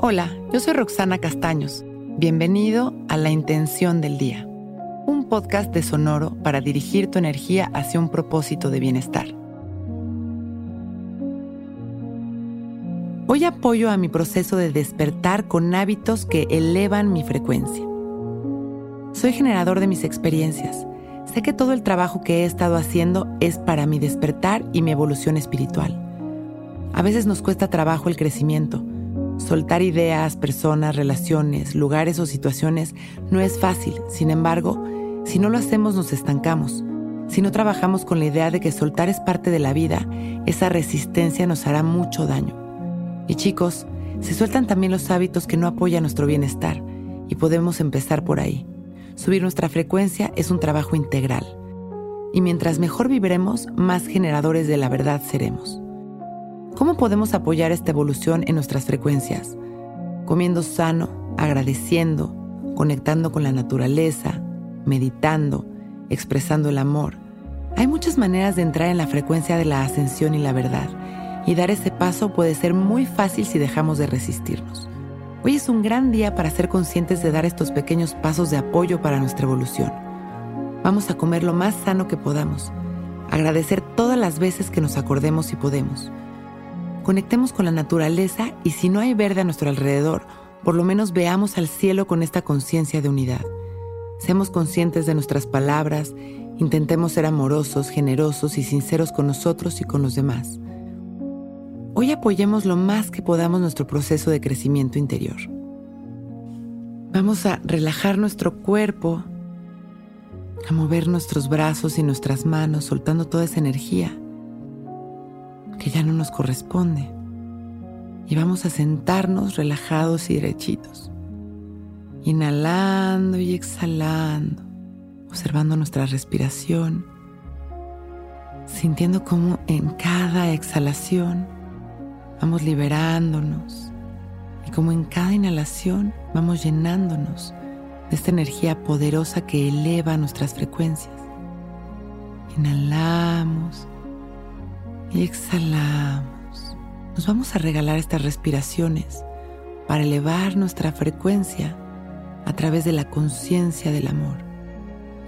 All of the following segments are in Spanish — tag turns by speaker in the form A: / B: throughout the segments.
A: Hola, yo soy Roxana Castaños. Bienvenido a La Intención del Día, un podcast de Sonoro para dirigir tu energía hacia un propósito de bienestar. Hoy apoyo a mi proceso de despertar con hábitos que elevan mi frecuencia. Soy generador de mis experiencias. Sé que todo el trabajo que he estado haciendo es para mi despertar y mi evolución espiritual. A veces nos cuesta trabajo el crecimiento Soltar ideas, personas, relaciones, lugares o situaciones no es fácil. Sin embargo, si no lo hacemos nos estancamos. Si no trabajamos con la idea de que soltar es parte de la vida, esa resistencia nos hará mucho daño. Y chicos, se sueltan también los hábitos que no apoyan nuestro bienestar y podemos empezar por ahí. Subir nuestra frecuencia es un trabajo integral. Y mientras mejor viviremos, más generadores de la verdad seremos. ¿Cómo podemos apoyar esta evolución en nuestras frecuencias? Comiendo sano, agradeciendo, conectando con la naturaleza, meditando, expresando el amor. Hay muchas maneras de entrar en la frecuencia de la ascensión y la verdad, y dar ese paso puede ser muy fácil si dejamos de resistirnos. Hoy es un gran día para ser conscientes de dar estos pequeños pasos de apoyo para nuestra evolución. Vamos a comer lo más sano que podamos, agradecer todas las veces que nos acordemos y podemos Conectemos con la naturaleza y si no hay verde a nuestro alrededor, por lo menos veamos al cielo con esta conciencia de unidad. Seamos conscientes de nuestras palabras, intentemos ser amorosos, generosos y sinceros con nosotros y con los demás. Hoy apoyemos lo más que podamos nuestro proceso de crecimiento interior. Vamos a relajar nuestro cuerpo, a mover nuestros brazos y nuestras manos, soltando toda esa energía que ya no nos corresponde. Y vamos a sentarnos relajados y derechitos. Inhalando y exhalando, observando nuestra respiración, sintiendo cómo en cada exhalación vamos liberándonos y como en cada inhalación vamos llenándonos de esta energía poderosa que eleva nuestras frecuencias. Inhalamos y exhalamos. Nos vamos a regalar estas respiraciones para elevar nuestra frecuencia a través de la conciencia del amor.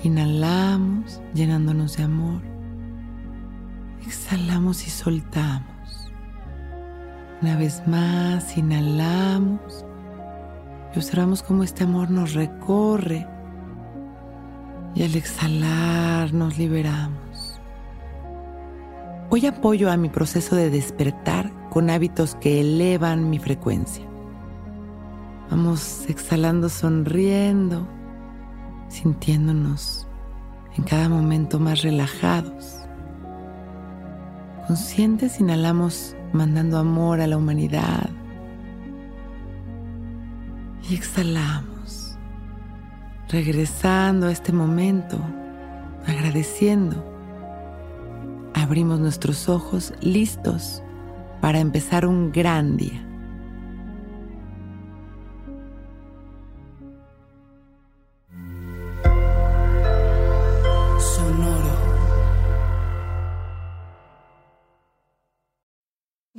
A: Inhalamos llenándonos de amor. Exhalamos y soltamos. Una vez más, inhalamos y observamos cómo este amor nos recorre y al exhalar nos liberamos. Hoy apoyo a mi proceso de despertar con hábitos que elevan mi frecuencia. Vamos exhalando sonriendo, sintiéndonos en cada momento más relajados. Conscientes inhalamos mandando amor a la humanidad. Y exhalamos, regresando a este momento, agradeciendo abrimos nuestros ojos listos para empezar un gran día.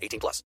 B: 18 plus.